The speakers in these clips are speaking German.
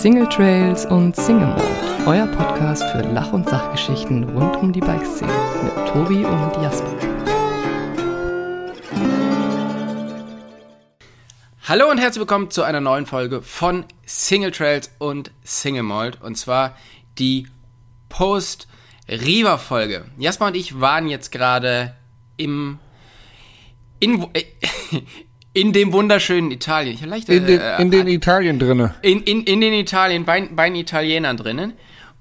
Single Trails und Single Mode, euer Podcast für Lach- und Sachgeschichten rund um die Bikeszene mit Tobi und Jasper. Hallo und herzlich willkommen zu einer neuen Folge von Single Trails und Single Mold und zwar die Post Riva Folge. Jasper und ich waren jetzt gerade im in, äh, in dem wunderschönen Italien. Ich leicht, in, den, äh, in den Italien drinne. In, in, in den Italien, bei, bei den Italienern drinnen.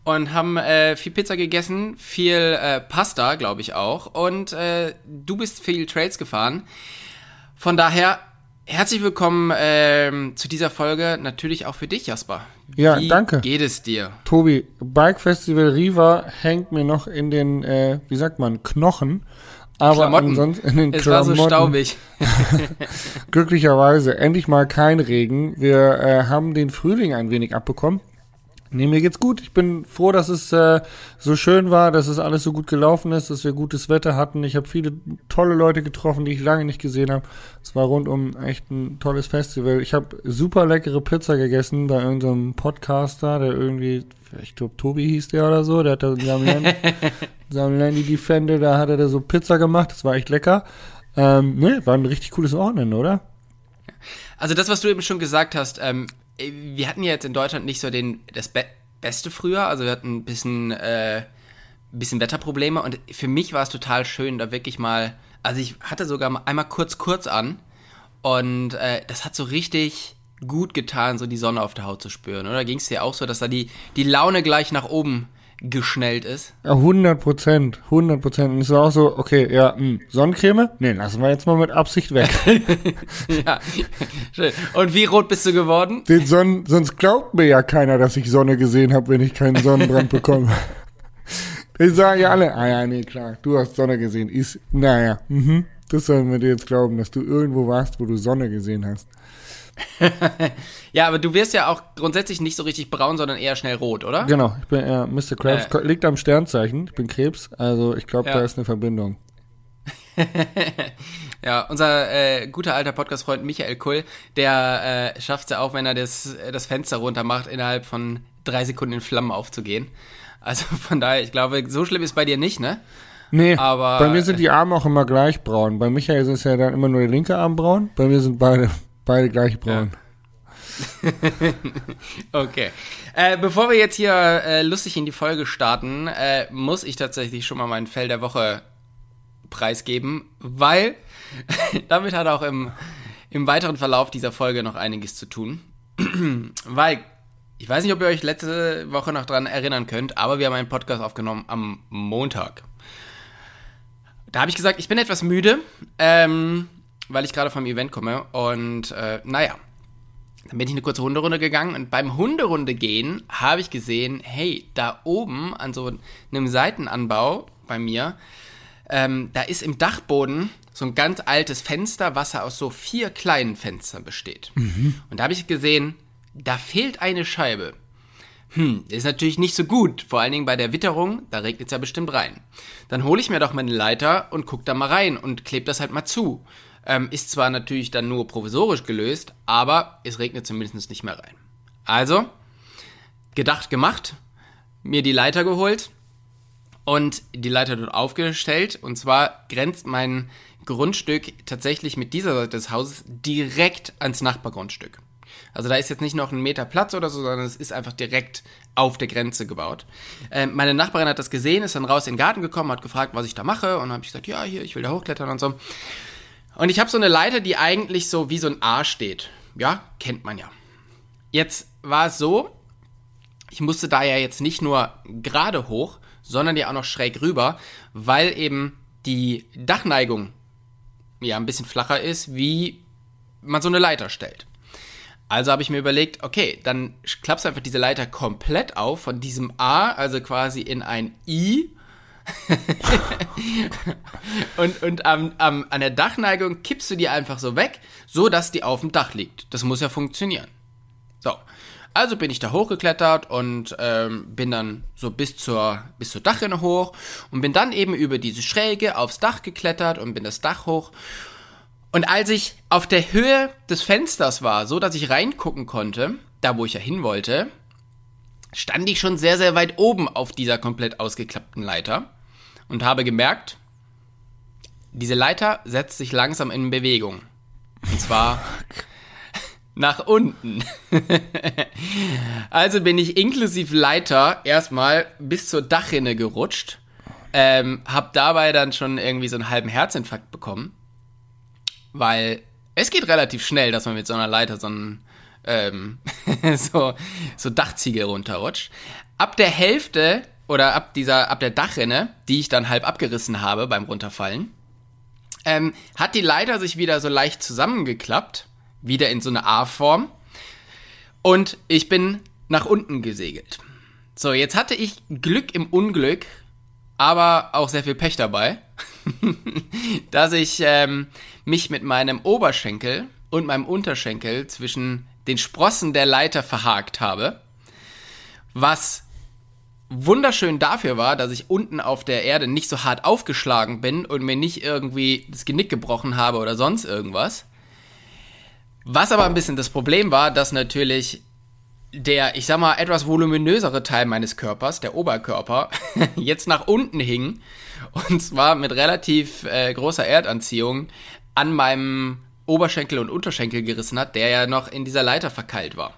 Und haben äh, viel Pizza gegessen, viel äh, Pasta, glaube ich auch. Und äh, du bist viel Trails gefahren. Von daher herzlich willkommen ähm, zu dieser Folge. Natürlich auch für dich, Jasper. Ja, Wie danke. geht es dir? Tobi, Bike Festival Riva hängt mir noch in den, äh, wie sagt man, Knochen. Aber Klamotten. ansonsten in den Es war Klamotten. so staubig. Glücklicherweise endlich mal kein Regen. Wir äh, haben den Frühling ein wenig abbekommen. Nee, mir geht's gut. Ich bin froh, dass es äh, so schön war, dass es alles so gut gelaufen ist, dass wir gutes Wetter hatten. Ich habe viele tolle Leute getroffen, die ich lange nicht gesehen habe. Es war rundum echt ein tolles Festival. Ich habe super leckere Pizza gegessen bei irgendeinem Podcaster, der irgendwie, ich glaube Tobi hieß der oder so, der hat da Samland, Samlandi Defender, da hat er da so Pizza gemacht. Das war echt lecker. Ähm, ne, war ein richtig cooles Wochenende, oder? Also das, was du eben schon gesagt hast, ähm, wir hatten ja jetzt in Deutschland nicht so den das Be beste früher, also wir hatten ein bisschen äh, bisschen Wetterprobleme und für mich war es total schön, da wirklich mal, also ich hatte sogar mal einmal kurz kurz an und äh, das hat so richtig gut getan, so die Sonne auf der Haut zu spüren, oder? Ging es dir auch so, dass da die die Laune gleich nach oben geschnellt ist? Ja, 100 Prozent, 100 Prozent. Und es war auch so, okay, ja, mh, Sonnencreme? Nee, lassen wir jetzt mal mit Absicht weg. ja, schön. Und wie rot bist du geworden? Den Sonnen, sonst glaubt mir ja keiner, dass ich Sonne gesehen habe, wenn ich keinen Sonnenbrand bekomme. Ich sage ja alle, ah ja, nee, klar, du hast Sonne gesehen. Ist, naja, mhm. Das sollen wir dir jetzt glauben, dass du irgendwo warst, wo du Sonne gesehen hast. ja, aber du wirst ja auch grundsätzlich nicht so richtig braun, sondern eher schnell rot, oder? Genau, ich bin eher Mr. Krabs. Äh. Liegt am Sternzeichen. Ich bin Krebs, also ich glaube, Ja. da ist eine Verbindung. Ja, unser äh, guter alter Podcast-Freund Michael Kull, der äh, schafft es ja auch, wenn er das, das Fenster runter macht, innerhalb von drei Sekunden in Flammen aufzugehen. Also von daher, ich glaube, so schlimm ist bei dir nicht, ne? Nee, Aber- bei mir sind die Arme auch immer gleich braun. Bei Michael ist es ja dann immer nur der linke Arm braun. Bei mir sind beide, beide gleich braun. Okay. Äh, bevor wir jetzt hier äh, lustig in die Folge starten, äh, muss ich tatsächlich schon mal meinen Fell der Woche preisgeben, weil damit hat auch im, im weiteren Verlauf dieser Folge noch einiges zu tun. weil, ich weiß nicht, ob ihr euch letzte Woche noch dran erinnern könnt, aber wir haben einen Podcast aufgenommen am Montag. Da habe ich gesagt, ich bin etwas müde, ähm, weil ich gerade vom Event komme und äh, naja, dann bin ich eine kurze Hunderunde gegangen und beim Hunderunde gehen habe ich gesehen, hey, da oben an so einem Seitenanbau bei mir, ähm, da ist im Dachboden so ein ganz altes Fenster, was aus so vier kleinen Fenstern besteht. Und da habe ich gesehen, da fehlt eine Scheibe. Hm, ist natürlich nicht so gut, vor allen Dingen bei der Witterung, da regnet es ja bestimmt rein. Dann hole ich mir doch meine Leiter und guck da mal rein und klebe das halt mal zu. Ähm, ist zwar natürlich dann nur provisorisch gelöst, aber es regnet zumindest nicht mehr rein. Also, gedacht, gemacht, mir die Leiter geholt und die Leiter dort aufgestellt. Und zwar grenzt mein Grundstück tatsächlich mit dieser Seite des Hauses direkt ans Nachbargrundstück. Also da ist jetzt nicht noch ein Meter Platz oder so, sondern es ist einfach direkt auf der Grenze gebaut. Ähm, meine Nachbarin hat das gesehen, ist dann raus in den Garten gekommen, hat gefragt, was ich da mache. Und habe ich gesagt, ja, hier, ich will da hochklettern und so. Und ich habe so eine Leiter, die eigentlich so wie so ein A steht. Ja, kennt man ja. Jetzt war es so, ich musste da ja jetzt nicht nur gerade hoch, sondern ja auch noch schräg rüber, weil eben die Dachneigung ja ein bisschen flacher ist, wie man so eine Leiter stellt. Also habe ich mir überlegt, okay, dann klappst du einfach diese Leiter komplett auf, von diesem A, also quasi in ein I. und und am, am, an der Dachneigung kippst du die einfach so weg, so dass die auf dem Dach liegt. Das muss ja funktionieren. So. Also bin ich da hochgeklettert und ähm, bin dann so bis zur, bis zur Dachrinne hoch und bin dann eben über diese Schräge aufs Dach geklettert und bin das Dach hoch. Und als ich auf der Höhe des Fensters war, so dass ich reingucken konnte, da wo ich ja hin wollte, stand ich schon sehr, sehr weit oben auf dieser komplett ausgeklappten Leiter und habe gemerkt, diese Leiter setzt sich langsam in Bewegung. Und zwar nach unten. also bin ich inklusive Leiter erstmal bis zur Dachrinne gerutscht. Ähm, hab dabei dann schon irgendwie so einen halben Herzinfarkt bekommen. Weil es geht relativ schnell, dass man mit so einer Leiter so einen ähm, so, so Dachziegel runterrutscht. Ab der Hälfte oder ab dieser, ab der Dachrinne, die ich dann halb abgerissen habe beim Runterfallen, ähm, hat die Leiter sich wieder so leicht zusammengeklappt, wieder in so eine A-Form. Und ich bin nach unten gesegelt. So, jetzt hatte ich Glück im Unglück, aber auch sehr viel Pech dabei, dass ich ähm, mich mit meinem Oberschenkel und meinem Unterschenkel zwischen den Sprossen der Leiter verhakt habe, was wunderschön dafür war, dass ich unten auf der Erde nicht so hart aufgeschlagen bin und mir nicht irgendwie das Genick gebrochen habe oder sonst irgendwas. Was aber ein bisschen das Problem war, dass natürlich der, ich sag mal, etwas voluminösere Teil meines Körpers, der Oberkörper, jetzt nach unten hing und zwar mit relativ äh, großer Erdanziehung an meinem Oberschenkel und Unterschenkel gerissen hat, der ja noch in dieser Leiter verkeilt war.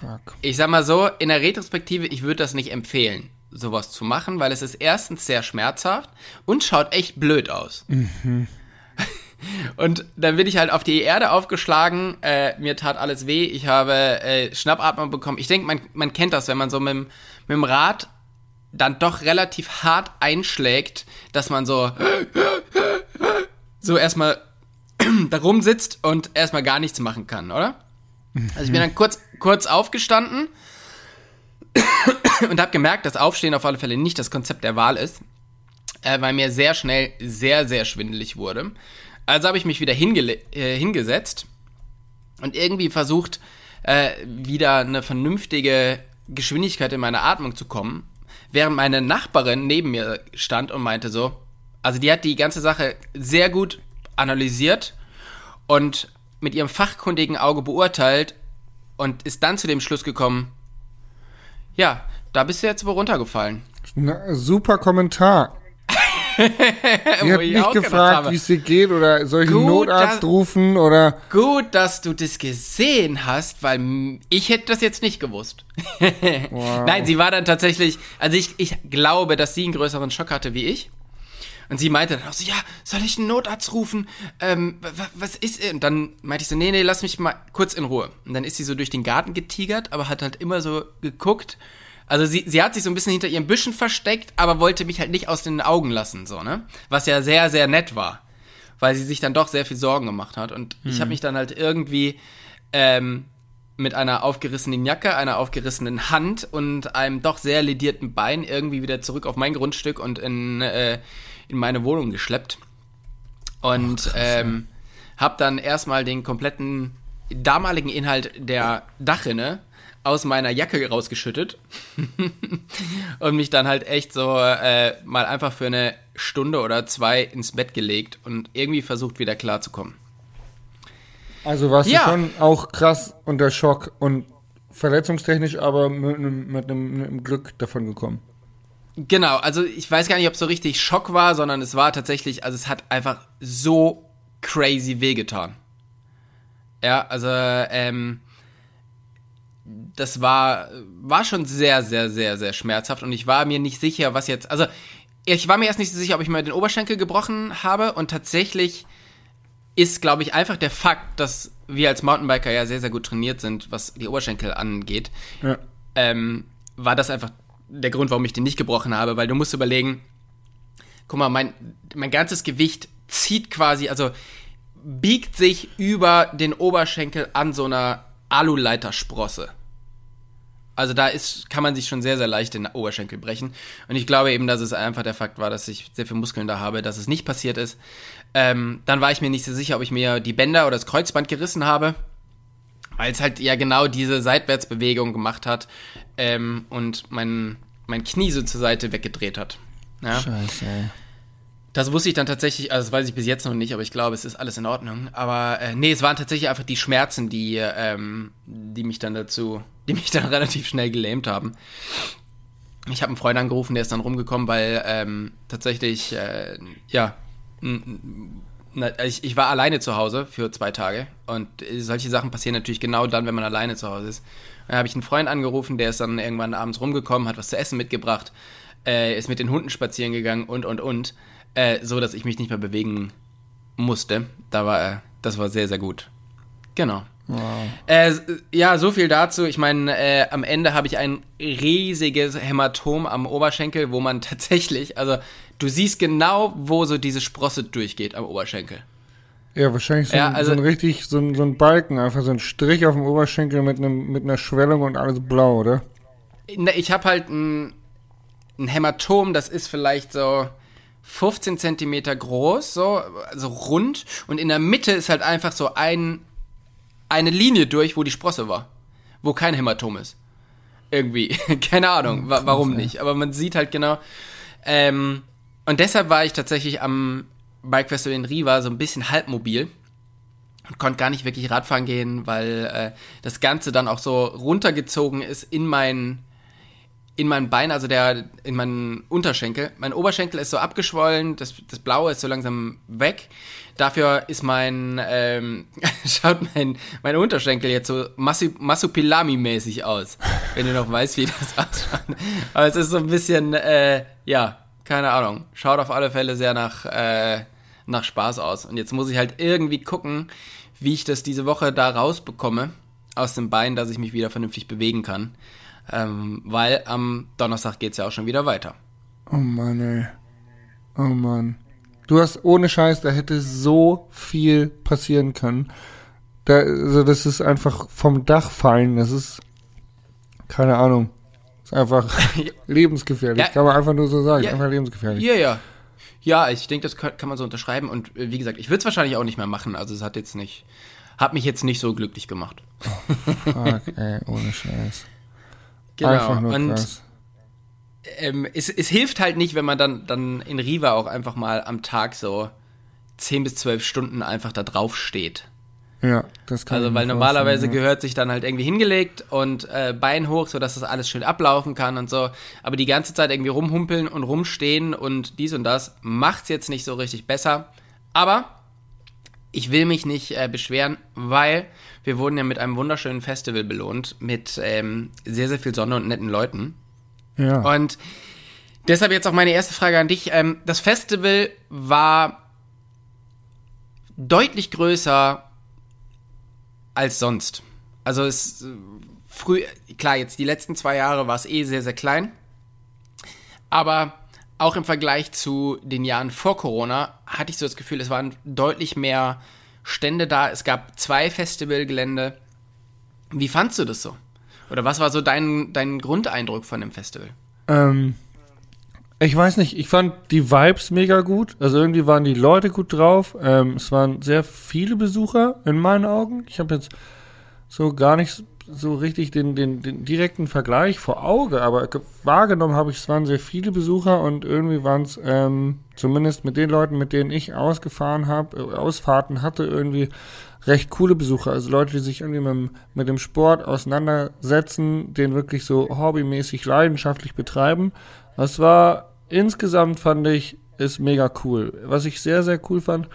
Fuck. Ich sag mal so, in der Retrospektive, ich würde das nicht empfehlen, sowas zu machen, weil es ist erstens sehr schmerzhaft und schaut echt blöd aus. Mhm. Und dann bin ich halt auf die Erde aufgeschlagen, äh, mir tat alles weh, ich habe äh, Schnappatmung bekommen. Ich denke, man, man kennt das, wenn man so mit, mit dem Rad dann doch relativ hart einschlägt, dass man so so erstmal da rumsitzt und erstmal gar nichts machen kann, oder? Also ich bin dann kurz, kurz aufgestanden und habe gemerkt, dass Aufstehen auf alle Fälle nicht das Konzept der Wahl ist, äh, weil mir sehr schnell sehr, sehr schwindelig wurde. Also habe ich mich wieder äh, hingesetzt und irgendwie versucht, äh, wieder eine vernünftige Geschwindigkeit in meine Atmung zu kommen, während meine Nachbarin neben mir stand und meinte so, also die hat die ganze Sache sehr gut analysiert und mit ihrem fachkundigen Auge beurteilt und ist dann zu dem Schluss gekommen, ja, da bist du jetzt wohl runtergefallen. Na, super Kommentar. Die hat nicht gefragt, wie es dir geht oder soll ich einen Notarzt dass, rufen oder. Gut, dass du das gesehen hast, weil ich hätte das jetzt nicht gewusst. wow. Nein, sie war dann tatsächlich, also ich, ich glaube, dass sie einen größeren Schock hatte wie ich. Und sie meinte dann auch so, ja, soll ich einen Notarzt rufen? Ähm, was ist? Und dann meinte ich so, nee, nee, lass mich mal kurz in Ruhe. Und dann ist sie so durch den Garten getigert, aber hat halt immer so geguckt. Also sie, sie hat sich so ein bisschen hinter ihren Büschen versteckt, aber wollte mich halt nicht aus den Augen lassen, so, ne? Was ja sehr, sehr nett war. Weil sie sich dann doch sehr viel Sorgen gemacht hat. Und mhm. ich habe mich dann halt irgendwie ähm, mit einer aufgerissenen Jacke, einer aufgerissenen Hand und einem doch sehr ledierten Bein irgendwie wieder zurück auf mein Grundstück und in äh, in meine Wohnung geschleppt und oh, ähm, habe dann erstmal den kompletten damaligen Inhalt der Dachrinne aus meiner Jacke rausgeschüttet und mich dann halt echt so äh, mal einfach für eine Stunde oder zwei ins Bett gelegt und irgendwie versucht wieder klarzukommen. Also warst ja. du schon auch krass unter Schock und verletzungstechnisch, aber mit, mit einem Glück davon gekommen. Genau, also ich weiß gar nicht, ob es so richtig Schock war, sondern es war tatsächlich, also es hat einfach so crazy wehgetan. Ja, also ähm, das war war schon sehr, sehr, sehr, sehr schmerzhaft und ich war mir nicht sicher, was jetzt, also ich war mir erst nicht so sicher, ob ich mir den Oberschenkel gebrochen habe und tatsächlich ist, glaube ich, einfach der Fakt, dass wir als Mountainbiker ja sehr, sehr gut trainiert sind, was die Oberschenkel angeht, ja. ähm, war das einfach der Grund, warum ich den nicht gebrochen habe, weil du musst überlegen, guck mal, mein, mein ganzes Gewicht zieht quasi, also biegt sich über den Oberschenkel an so einer Aluleitersprosse. Also da ist, kann man sich schon sehr, sehr leicht den Oberschenkel brechen. Und ich glaube eben, dass es einfach der Fakt war, dass ich sehr viel Muskeln da habe, dass es nicht passiert ist. Ähm, dann war ich mir nicht so sicher, ob ich mir die Bänder oder das Kreuzband gerissen habe weil es halt ja genau diese Seitwärtsbewegung gemacht hat ähm, und mein, mein Knie so zur Seite weggedreht hat. Ja? Scheiße. Ey. Das wusste ich dann tatsächlich, also das weiß ich bis jetzt noch nicht, aber ich glaube, es ist alles in Ordnung. Aber äh, nee, es waren tatsächlich einfach die Schmerzen, die, ähm, die mich dann dazu, die mich dann relativ schnell gelähmt haben. Ich habe einen Freund angerufen, der ist dann rumgekommen, weil ähm, tatsächlich, äh, ja, na, ich, ich war alleine zu Hause für zwei Tage und solche Sachen passieren natürlich genau dann, wenn man alleine zu Hause ist. Dann habe ich einen Freund angerufen, der ist dann irgendwann abends rumgekommen, hat was zu essen mitgebracht, äh, ist mit den Hunden spazieren gegangen und und und, äh, so dass ich mich nicht mehr bewegen musste. Da war, äh, das war sehr sehr gut. Genau. Wow. Äh, ja, so viel dazu. Ich meine, äh, am Ende habe ich ein riesiges Hämatom am Oberschenkel, wo man tatsächlich, also du siehst genau, wo so diese Sprosse durchgeht am Oberschenkel. Ja, wahrscheinlich so, ja, ein, also, so ein richtig, so ein, so ein Balken, einfach so ein Strich auf dem Oberschenkel mit, einem, mit einer Schwellung und alles blau, oder? Ne, ich habe halt ein, ein Hämatom, das ist vielleicht so 15 Zentimeter groß, so so rund und in der Mitte ist halt einfach so ein eine Linie durch, wo die Sprosse war, wo kein Hämatom ist. Irgendwie, keine Ahnung, wa warum nicht, aber man sieht halt genau. Ähm, und deshalb war ich tatsächlich am Bike Festival in Riva so ein bisschen halbmobil und konnte gar nicht wirklich Radfahren gehen, weil äh, das Ganze dann auch so runtergezogen ist in mein in mein Bein, also der in meinen Unterschenkel. Mein Oberschenkel ist so abgeschwollen, das, das Blaue ist so langsam weg. Dafür ist mein, ähm, schaut mein, mein Unterschenkel jetzt so Massupilami-mäßig aus. Wenn du noch weißt, wie das ausschaut. Aber es ist so ein bisschen, äh, ja, keine Ahnung. Schaut auf alle Fälle sehr nach, äh, nach Spaß aus. Und jetzt muss ich halt irgendwie gucken, wie ich das diese Woche da rausbekomme aus dem Bein, dass ich mich wieder vernünftig bewegen kann. Ähm, weil am Donnerstag geht es ja auch schon wieder weiter. Oh Mann, ey. Oh Mann. Du hast ohne Scheiß, da hätte so viel passieren können. Da, also das ist einfach vom Dach fallen. Das ist keine Ahnung. Ist einfach lebensgefährlich. Ja, kann man einfach nur so sagen. Ja, einfach lebensgefährlich. Ja, ja. Ja, ich denke, das kann, kann, man so unterschreiben. Und äh, wie gesagt, ich würde es wahrscheinlich auch nicht mehr machen. Also es hat jetzt nicht, hat mich jetzt nicht so glücklich gemacht. Oh, fuck, ey, ohne Scheiß. Genau. Einfach nur und krass. Ähm, es, es hilft halt nicht, wenn man dann, dann in Riva auch einfach mal am Tag so 10 bis 12 Stunden einfach da drauf steht. Ja, das kann Also, weil normalerweise ja. gehört sich dann halt irgendwie hingelegt und äh, Bein hoch, sodass das alles schön ablaufen kann und so. Aber die ganze Zeit irgendwie rumhumpeln und rumstehen und dies und das macht's jetzt nicht so richtig besser. Aber ich will mich nicht äh, beschweren, weil wir wurden ja mit einem wunderschönen Festival belohnt, mit ähm, sehr, sehr viel Sonne und netten Leuten. Ja. Und deshalb jetzt auch meine erste Frage an dich. Ähm, das Festival war deutlich größer als sonst. Also es früh, klar, jetzt die letzten zwei Jahre war es eh sehr, sehr klein. Aber auch im Vergleich zu den Jahren vor Corona hatte ich so das Gefühl, es waren deutlich mehr Stände da. Es gab zwei Festivalgelände. Wie fandst du das so? Oder was war so dein, dein Grundeindruck von dem Festival? Ähm, ich weiß nicht, ich fand die Vibes mega gut. Also irgendwie waren die Leute gut drauf. Ähm, es waren sehr viele Besucher in meinen Augen. Ich habe jetzt so gar nicht so richtig den, den, den direkten Vergleich vor Auge, aber wahrgenommen habe ich, es waren sehr viele Besucher und irgendwie waren es ähm, zumindest mit den Leuten, mit denen ich ausgefahren habe, äh, Ausfahrten hatte, irgendwie recht coole Besucher. Also Leute, die sich irgendwie mit, dem, mit dem Sport auseinandersetzen, den wirklich so hobbymäßig leidenschaftlich betreiben. Das war insgesamt, fand ich, ist mega cool. Was ich sehr, sehr cool fand,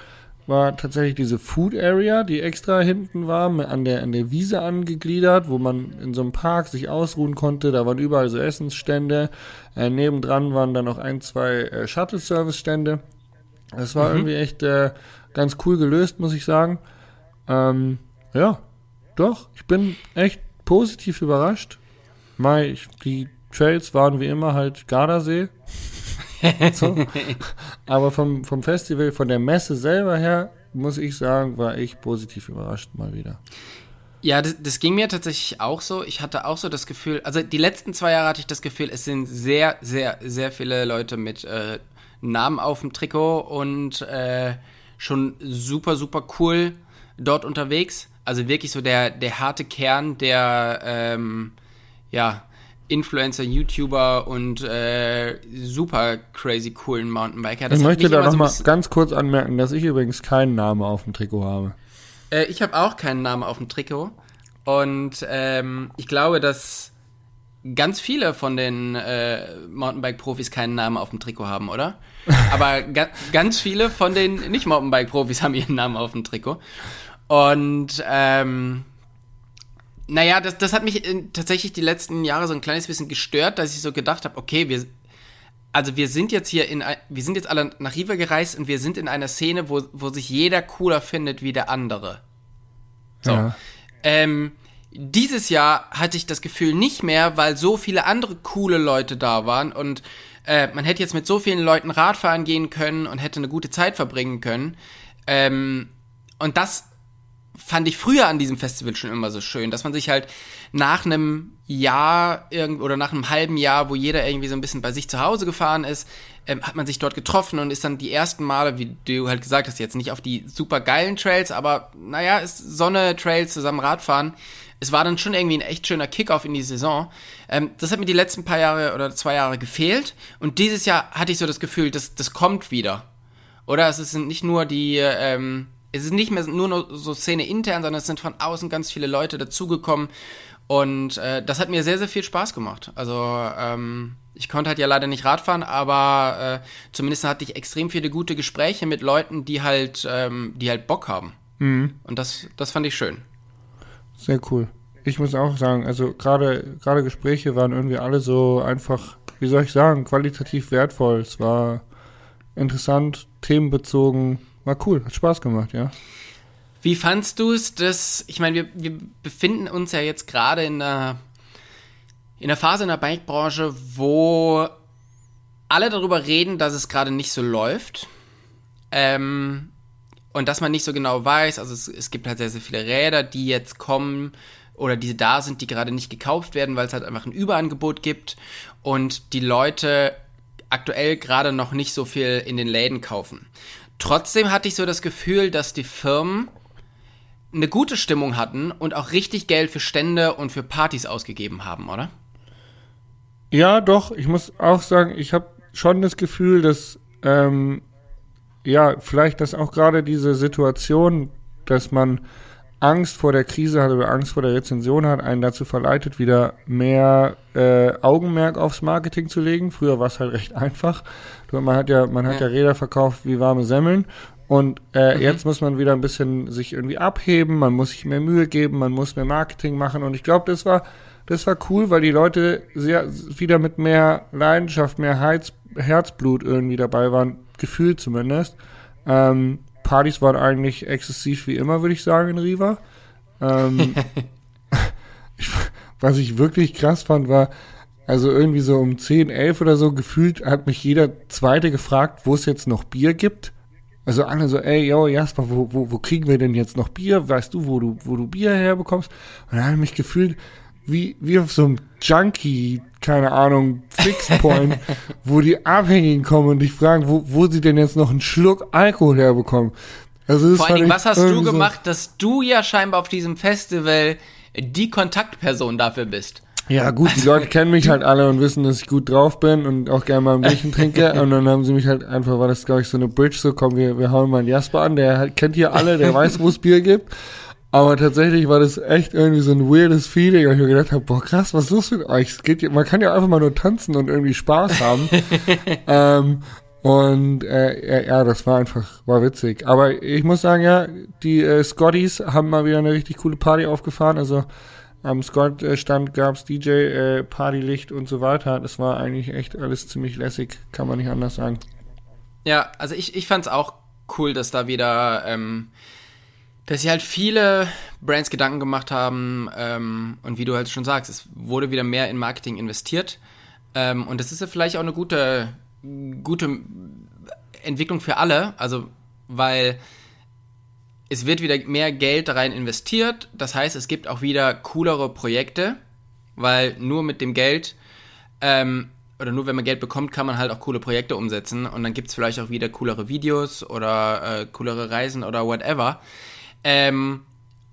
war tatsächlich diese Food Area, die extra hinten war, an der, an der Wiese angegliedert, wo man in so einem Park sich ausruhen konnte. Da waren überall so Essensstände. Äh, nebendran waren dann noch ein, zwei äh, Shuttle-Service-Stände. Das war mhm. irgendwie echt äh, ganz cool gelöst, muss ich sagen. Ähm, ja, doch, ich bin echt positiv überrascht. Mai, ich, die Trails waren wie immer halt Gardasee. so. Aber vom, vom Festival, von der Messe selber her, muss ich sagen, war ich positiv überrascht mal wieder. Ja, das, das, ging mir tatsächlich auch so. Ich hatte auch so das Gefühl, also die letzten zwei Jahre hatte ich das Gefühl, es sind sehr, sehr, sehr viele Leute mit äh, Namen auf dem Trikot und äh, schon super, super cool dort unterwegs. Also wirklich so der, der harte Kern der, ähm, ja, Influencer, YouTuber und äh, super crazy coolen Mountainbiker. Das ich möchte da nochmal so ganz kurz anmerken, dass ich übrigens keinen Namen auf dem Trikot habe. Äh, ich habe auch keinen Namen auf dem Trikot. Und ähm, ich glaube, dass ganz viele von den äh, Mountainbike-Profis keinen Namen auf dem Trikot haben, oder? Aber ga ganz viele von den Nicht-Mountainbike-Profis haben ihren Namen auf dem Trikot. Und ähm, naja, das, das hat mich tatsächlich die letzten Jahre so ein kleines bisschen gestört, dass ich so gedacht habe, okay, wir, also wir sind jetzt hier in, wir sind jetzt alle nach Riva gereist und wir sind in einer Szene, wo, wo sich jeder cooler findet wie der andere. So. Ja. Ähm, dieses Jahr hatte ich das Gefühl nicht mehr, weil so viele andere coole Leute da waren und äh, man hätte jetzt mit so vielen Leuten Radfahren gehen können und hätte eine gute Zeit verbringen können. Ähm, und das fand ich früher an diesem Festival schon immer so schön, dass man sich halt nach einem Jahr oder nach einem halben Jahr, wo jeder irgendwie so ein bisschen bei sich zu Hause gefahren ist, ähm, hat man sich dort getroffen und ist dann die ersten Male, wie du halt gesagt hast, jetzt nicht auf die super geilen Trails, aber naja, ist Sonne, Trails, zusammen Radfahren. Es war dann schon irgendwie ein echt schöner Kickoff in die Saison. Ähm, das hat mir die letzten paar Jahre oder zwei Jahre gefehlt. Und dieses Jahr hatte ich so das Gefühl, das, das kommt wieder. Oder es sind nicht nur die, ähm, es ist nicht mehr nur so Szene intern, sondern es sind von außen ganz viele Leute dazugekommen. Und äh, das hat mir sehr, sehr viel Spaß gemacht. Also ähm, ich konnte halt ja leider nicht Radfahren, aber äh, zumindest hatte ich extrem viele gute Gespräche mit Leuten, die halt, ähm, die halt Bock haben. Mhm. Und das, das fand ich schön. Sehr cool. Ich muss auch sagen, also gerade gerade Gespräche waren irgendwie alle so einfach, wie soll ich sagen, qualitativ wertvoll. Es war interessant, themenbezogen, war cool, hat Spaß gemacht, ja. Wie fandst du es, dass, ich meine, wir, wir befinden uns ja jetzt gerade in einer, in einer Phase in der Bikebranche, wo alle darüber reden, dass es gerade nicht so läuft. Ähm, und dass man nicht so genau weiß, also es, es gibt halt sehr, sehr viele Räder, die jetzt kommen oder die da sind, die gerade nicht gekauft werden, weil es halt einfach ein Überangebot gibt und die Leute aktuell gerade noch nicht so viel in den Läden kaufen. Trotzdem hatte ich so das Gefühl, dass die Firmen eine gute Stimmung hatten und auch richtig Geld für Stände und für Partys ausgegeben haben, oder? Ja, doch. Ich muss auch sagen, ich habe schon das Gefühl, dass ähm, ja vielleicht, dass auch gerade diese Situation, dass man Angst vor der Krise hat oder Angst vor der Rezension hat, einen dazu verleitet, wieder mehr äh, Augenmerk aufs Marketing zu legen. Früher war es halt recht einfach. Man hat ja, man hat ja, ja Räder verkauft wie warme Semmeln. Und äh, mhm. jetzt muss man wieder ein bisschen sich irgendwie abheben, man muss sich mehr Mühe geben, man muss mehr Marketing machen. Und ich glaube, das war, das war cool, weil die Leute sehr, wieder mit mehr Leidenschaft, mehr Heiz, Herzblut irgendwie dabei waren, gefühlt zumindest. Ähm, Partys waren eigentlich exzessiv wie immer, würde ich sagen, in Riva. Ähm, was ich wirklich krass fand, war, also irgendwie so um 10, 11 oder so gefühlt hat mich jeder Zweite gefragt, wo es jetzt noch Bier gibt. Also alle so, ey, yo, Jasper, wo, wo, wo kriegen wir denn jetzt noch Bier? Weißt du, wo du, wo du Bier herbekommst? Und dann habe ich mich gefühlt wie, wie auf so einem Junkie, keine Ahnung, Fixpoint, wo die Abhängigen kommen und dich fragen, wo, wo sie denn jetzt noch einen Schluck Alkohol herbekommen. Also Vor allen Dingen, was hast du gemacht, so dass du ja scheinbar auf diesem Festival die Kontaktperson dafür bist? Ja, gut, die Leute kennen mich halt alle und wissen, dass ich gut drauf bin und auch gerne mal ein Bierchen trinke. Und dann haben sie mich halt einfach, war das, glaube ich, so eine Bridge, so komm, wir, wir hauen mal einen Jasper an, der halt, kennt hier alle, der weiß, wo es Bier gibt. Aber tatsächlich war das echt irgendwie so ein weirdes Feeling, weil ich mir gedacht habe, boah krass, was ist los mit euch? Es geht, man kann ja einfach mal nur tanzen und irgendwie Spaß haben. ähm, und äh, ja, das war einfach, war witzig. Aber ich muss sagen, ja, die äh, Scotties haben mal wieder eine richtig coole Party aufgefahren. Also am Scott-Stand gab's DJ, äh, Partylicht und so weiter. Das war eigentlich echt alles ziemlich lässig, kann man nicht anders sagen. Ja, also ich, ich fand's auch cool, dass da wieder ähm, dass sich halt viele Brands Gedanken gemacht haben ähm, und wie du halt schon sagst, es wurde wieder mehr in Marketing investiert. Ähm, und das ist ja vielleicht auch eine gute, gute Entwicklung für alle, also weil es wird wieder mehr Geld rein investiert, das heißt, es gibt auch wieder coolere Projekte, weil nur mit dem Geld ähm, oder nur wenn man Geld bekommt, kann man halt auch coole Projekte umsetzen. Und dann gibt es vielleicht auch wieder coolere Videos oder äh, coolere Reisen oder whatever. Ähm,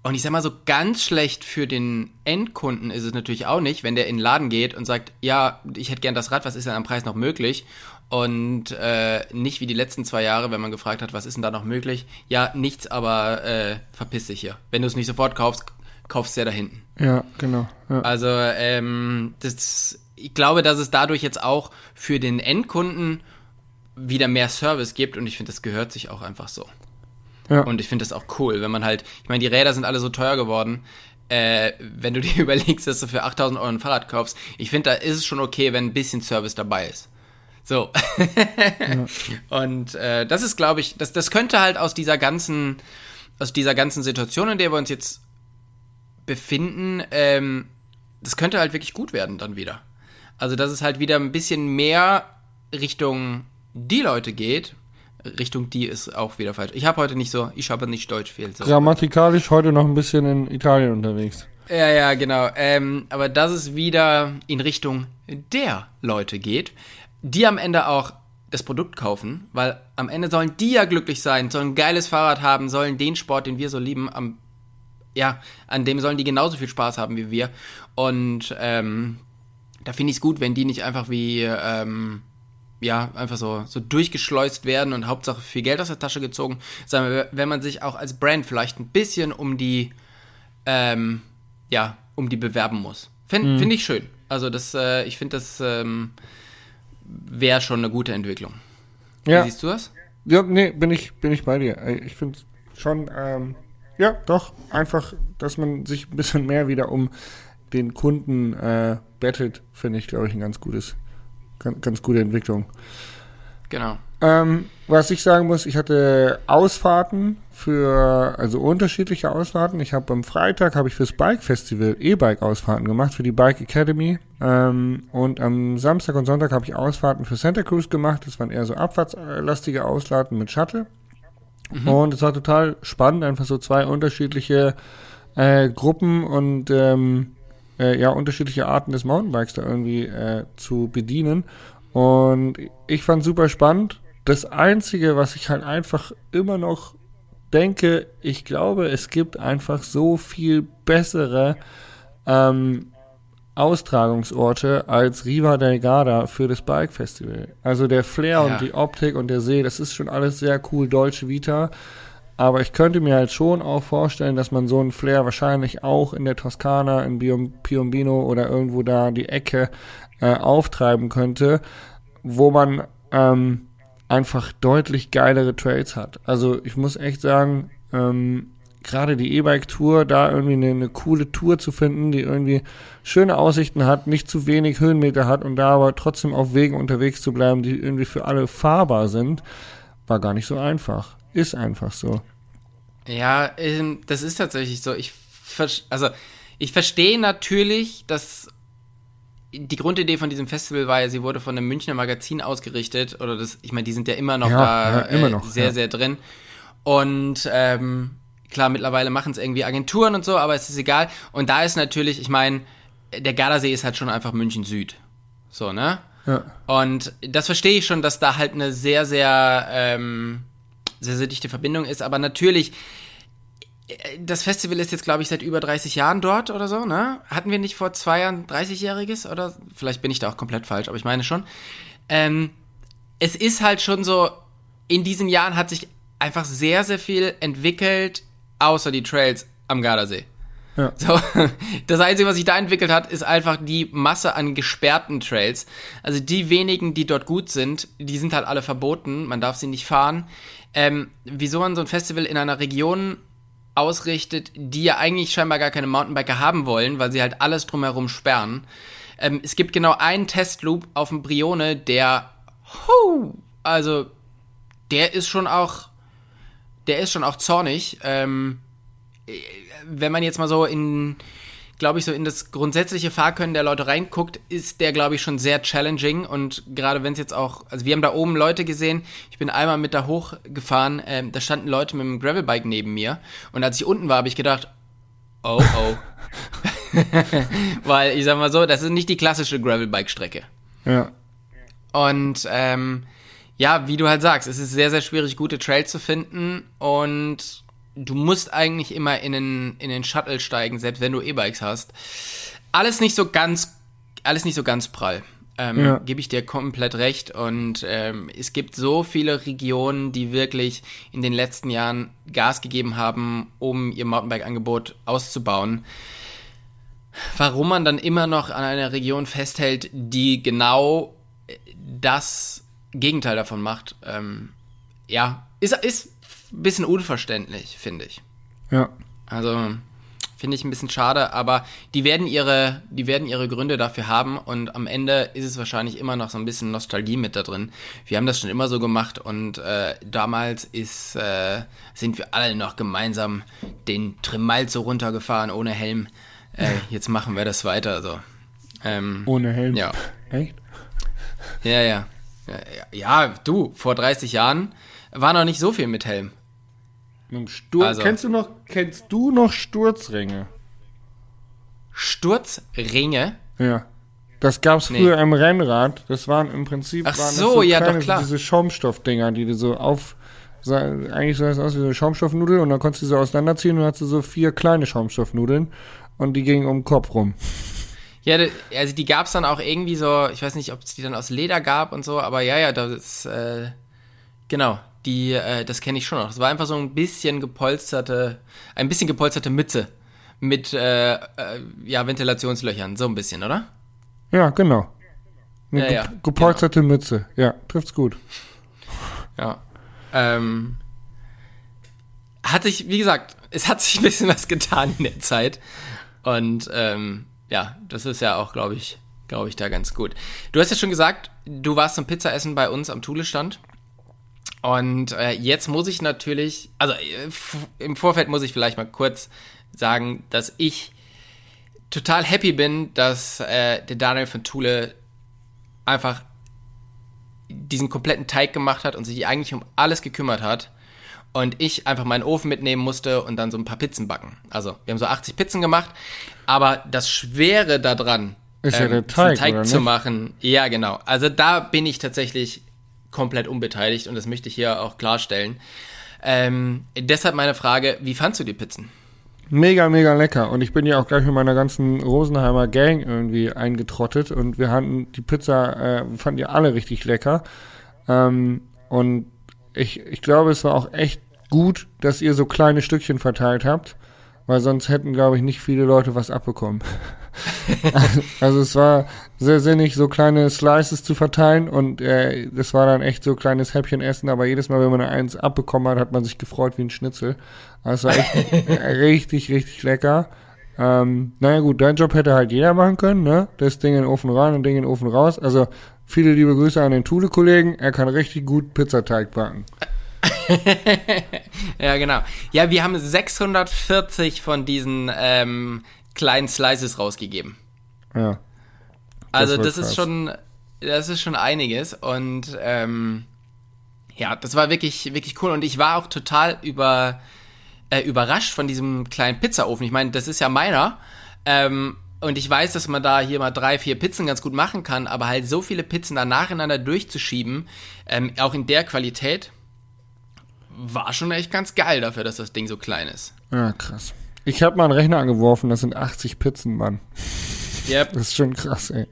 und ich sag mal so, ganz schlecht für den Endkunden ist es natürlich auch nicht, wenn der in den Laden geht und sagt, ja, ich hätte gern das Rad, was ist denn am Preis noch möglich? Und äh, nicht wie die letzten zwei Jahre, wenn man gefragt hat, was ist denn da noch möglich? Ja, nichts, aber äh, verpiss dich hier. Wenn du es nicht sofort kaufst, kaufst du ja da hinten. Ja, genau. Ja. Also, ähm, das, ich glaube, dass es dadurch jetzt auch für den Endkunden wieder mehr Service gibt und ich finde, das gehört sich auch einfach so. Ja. Und ich finde das auch cool, wenn man halt, ich meine, die Räder sind alle so teuer geworden. Äh, wenn du dir überlegst, dass du für 8000 Euro ein Fahrrad kaufst, ich finde, da ist es schon okay, wenn ein bisschen Service dabei ist. So. ja. Und äh, das ist, glaube ich, das, das könnte halt aus dieser ganzen, aus dieser ganzen Situation, in der wir uns jetzt befinden, ähm, das könnte halt wirklich gut werden dann wieder. Also, dass es halt wieder ein bisschen mehr Richtung die Leute geht. Richtung die ist auch wieder falsch. Ich habe heute nicht so, ich habe nicht Deutsch viel. So. Grammatikalisch heute noch ein bisschen in Italien unterwegs. Ja, ja, genau. Ähm, aber dass es wieder in Richtung der Leute geht, die am Ende auch das Produkt kaufen, weil am Ende sollen die ja glücklich sein, sollen ein geiles Fahrrad haben, sollen den Sport, den wir so lieben, am, ja, an dem sollen die genauso viel Spaß haben wie wir. Und ähm, da finde ich es gut, wenn die nicht einfach wie, ähm, ja, einfach so, so durchgeschleust werden und Hauptsache viel Geld aus der Tasche gezogen, sondern wenn man sich auch als Brand vielleicht ein bisschen um die, ähm, ja, um die bewerben muss. Finde mhm. find ich schön. Also das, äh, ich finde das, ähm, wäre schon eine gute Entwicklung. Ja. Wie siehst du das? Ja, nee, bin ich, bin ich bei dir. Ich finde schon, ähm, ja, doch, einfach, dass man sich ein bisschen mehr wieder um den Kunden äh, bettelt, finde ich, glaube ich, ein ganz gutes, ganz, ganz gute Entwicklung. Genau. Ähm, was ich sagen muss, ich hatte Ausfahrten für, also unterschiedliche Ausfahrten. Ich habe am Freitag habe ich fürs Bike Festival E-Bike-Ausfahrten gemacht für die Bike Academy. Ähm, und am Samstag und Sonntag habe ich Ausfahrten für Santa Cruz gemacht. Das waren eher so abfahrtslastige Ausladen mit Shuttle. Mhm. Und es war total spannend, einfach so zwei unterschiedliche äh, Gruppen und ähm, äh, ja, unterschiedliche Arten des Mountainbikes da irgendwie äh, zu bedienen. Und ich fand super spannend. Das Einzige, was ich halt einfach immer noch denke, ich glaube, es gibt einfach so viel bessere ähm, Austragungsorte als Riva del Garda für das Bike Festival. Also der Flair ja. und die Optik und der See, das ist schon alles sehr cool, Deutsche Vita. Aber ich könnte mir halt schon auch vorstellen, dass man so einen Flair wahrscheinlich auch in der Toskana, in Piombino oder irgendwo da die Ecke äh, auftreiben könnte, wo man ähm, einfach deutlich geilere Trails hat. Also ich muss echt sagen, ähm, gerade die E-Bike-Tour, da irgendwie eine, eine, coole Tour zu finden, die irgendwie schöne Aussichten hat, nicht zu wenig Höhenmeter hat und da aber trotzdem auf Wegen unterwegs zu bleiben, die irgendwie für alle fahrbar sind, war gar nicht so einfach. Ist einfach so. Ja, ähm, das ist tatsächlich so. Ich, also, ich verstehe natürlich, dass die Grundidee von diesem Festival war ja, sie wurde von einem Münchner Magazin ausgerichtet, oder das, ich meine, die sind ja immer noch ja, da ja, immer noch, äh, sehr, ja. sehr drin. Und ähm, klar, mittlerweile machen es irgendwie Agenturen und so, aber es ist egal. Und da ist natürlich, ich meine, der Gardasee ist halt schon einfach München Süd. So, ne? Ja. Und das verstehe ich schon, dass da halt eine sehr, sehr, ähm, sehr, sehr dichte Verbindung ist. Aber natürlich, das Festival ist jetzt, glaube ich, seit über 30 Jahren dort oder so, ne? Hatten wir nicht vor zwei Jahren 30-Jähriges oder? Vielleicht bin ich da auch komplett falsch, aber ich meine schon. Ähm, es ist halt schon so, in diesen Jahren hat sich einfach sehr, sehr viel entwickelt, außer die Trails am Gardasee. Ja. So, das Einzige, was sich da entwickelt hat, ist einfach die Masse an gesperrten Trails. Also die wenigen, die dort gut sind, die sind halt alle verboten. Man darf sie nicht fahren. Ähm, wieso man so ein Festival in einer Region ausrichtet, die ja eigentlich scheinbar gar keine Mountainbiker haben wollen, weil sie halt alles drumherum sperren. Ähm, es gibt genau einen Testloop auf dem Brione, der, hu, also, der ist schon auch, der ist schon auch zornig. Ähm, wenn man jetzt mal so in glaube ich, so in das grundsätzliche Fahrkönnen der Leute reinguckt, ist der, glaube ich, schon sehr challenging. Und gerade wenn es jetzt auch, also wir haben da oben Leute gesehen, ich bin einmal mit da hochgefahren, ähm, da standen Leute mit einem Gravelbike neben mir. Und als ich unten war, habe ich gedacht, oh, oh. Weil, ich sag mal so, das ist nicht die klassische Gravelbike-Strecke. Ja. Und, ähm, ja, wie du halt sagst, es ist sehr, sehr schwierig, gute Trails zu finden und du musst eigentlich immer in den, in den Shuttle steigen, selbst wenn du E-Bikes hast. Alles nicht so ganz, alles nicht so ganz prall. Ähm, Ja. Gebe ich dir komplett recht. Und ähm, es gibt so viele Regionen, die wirklich in den letzten Jahren Gas gegeben haben, um ihr Mountainbike-Angebot auszubauen. Warum man dann immer noch an einer Region festhält, die genau äh, das Gegenteil davon macht, ähm, ja, ist, ist bisschen unverständlich, finde ich. Ja. Also finde ich ein bisschen schade, aber die werden ihre, die werden ihre Gründe dafür haben und am Ende ist es wahrscheinlich immer noch so ein bisschen Nostalgie mit da drin. Wir haben das schon immer so gemacht und äh, damals ist, äh, sind wir alle noch gemeinsam den Tremalzo runtergefahren ohne Helm. Äh, jetzt machen wir das weiter so. Ähm, Ohne Helm. Ja. Echt? ja, ja, ja. Ja, du, vor 30 Jahren war noch nicht so viel mit Helm. Mit dem Stur Also- kennst du noch, kennst du noch Sturzringe? Sturzringe. Ja. Das gab's Nee. früher im Rennrad. Das waren im Prinzip Ach waren so, das ja, doch, kleine, klar. diese Schaumstoffdinger, die du so auf sah, eigentlich sah das aus wie so eine Schaumstoffnudel und dann konntest du die so auseinanderziehen und hast du so vier kleine Schaumstoffnudeln und die gingen um den Kopf rum. Ja, also die gab's dann auch irgendwie so, ich weiß nicht, ob es die dann aus Leder gab und so, aber ja, ja, das, äh, genau, die, äh, das kenne ich schon noch. Das war einfach so ein bisschen gepolsterte, ein bisschen gepolsterte Mütze mit, äh, äh, ja, Ventilationslöchern, so ein bisschen, oder? Ja, genau. Eine Ja, ge ja, genau. gepolsterte Mütze. Ja, trifft's gut. Ja. Ähm, hat sich, wie gesagt, es hat sich ein bisschen was getan in der Zeit. Und ähm, ja, das ist ja auch, glaube ich, glaube ich, da ganz gut. Du hast ja schon gesagt, du warst zum Pizzaessen bei uns am Thule-Stand. Und äh, jetzt muss ich natürlich, also äh, im Vorfeld muss ich vielleicht mal kurz sagen, dass ich total happy bin, dass äh, der Daniel von Thule einfach diesen kompletten Teig gemacht hat und sich eigentlich um alles gekümmert hat. Und ich einfach meinen Ofen mitnehmen musste und dann so ein paar Pizzen backen. Also, wir haben so 80 Pizzen gemacht, aber das Schwere daran, Ist ja der Teig, Teig zu machen, ja, genau. Also, da bin ich tatsächlich komplett unbeteiligt und das möchte ich hier auch klarstellen. Ähm, deshalb meine Frage, wie fandst du die Pizzen? Mega, mega lecker. Und ich bin ja auch gleich mit meiner ganzen Rosenheimer Gang irgendwie eingetrottet und wir hatten die Pizza, äh, fanden die alle richtig lecker. Ähm, und ich, ich glaube, es war auch echt gut, dass ihr so kleine Stückchen verteilt habt, weil sonst hätten, glaube ich, nicht viele Leute was abbekommen. also es war sehr sinnig, so kleine Slices zu verteilen und äh, das war dann echt so kleines Häppchen essen, aber jedes Mal, wenn man eins abbekommen hat, hat man sich gefreut wie ein Schnitzel. Also es war echt richtig, richtig lecker. Ähm, naja gut, dein Job hätte halt jeder machen können, ne? Das Ding in den Ofen rein und Ding in den Ofen raus. Also viele liebe Grüße an den Thule-Kollegen. Er kann richtig gut Pizzateig backen. Ja, genau. Ja, wir haben 640 von diesen ähm, kleinen Slices rausgegeben. Ja. Also war das, krass. ist schon, das ist schon einiges und ähm, ja, das war wirklich, wirklich cool und ich war auch total über, äh, überrascht von diesem kleinen Pizzaofen. Ich meine, das ist ja meiner ähm, und ich weiß, dass man da hier mal drei, vier Pizzen ganz gut machen kann, aber halt so viele Pizzen da nacheinander durchzuschieben, ähm, auch in der Qualität, war schon echt ganz geil dafür, dass das Ding so klein ist. Ja, krass. Ich habe mal einen Rechner angeworfen, das sind 80 Pizzen, Mann. Yep. Das ist schon krass, ey.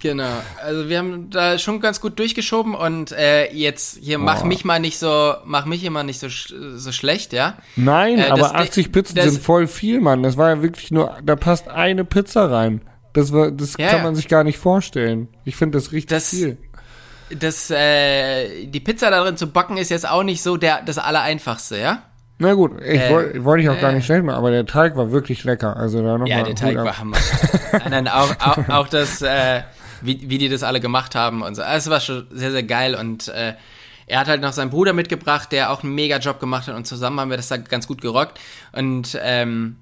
Genau, also wir haben da schon ganz gut durchgeschoben und äh, jetzt hier mach Boah. mich mal nicht so, mach mich immer nicht so so schlecht, ja. Nein, Äh, aber 80 Pizzen sind voll viel, Mann. Das war ja wirklich nur, da passt eine Pizza rein. Das war, das Ja, kann man sich gar nicht vorstellen. Ich finde das richtig Das- viel. Das äh, die Pizza da drin zu backen ist jetzt auch nicht so der das allereinfachste, ja. Na gut, ich Äh, wollte wollte ich auch gar äh. nicht schlecht machen, aber der Teig war wirklich lecker. Also da nochmal. Ja, der Teig war Hammer. Nein, auch, auch, auch das, äh, wie, wie die das alle gemacht haben und so. Also, Es war schon sehr, sehr geil und äh, er hat halt noch seinen Bruder mitgebracht, der auch einen mega Job gemacht hat und zusammen haben wir das da ganz gut gerockt. Und ähm,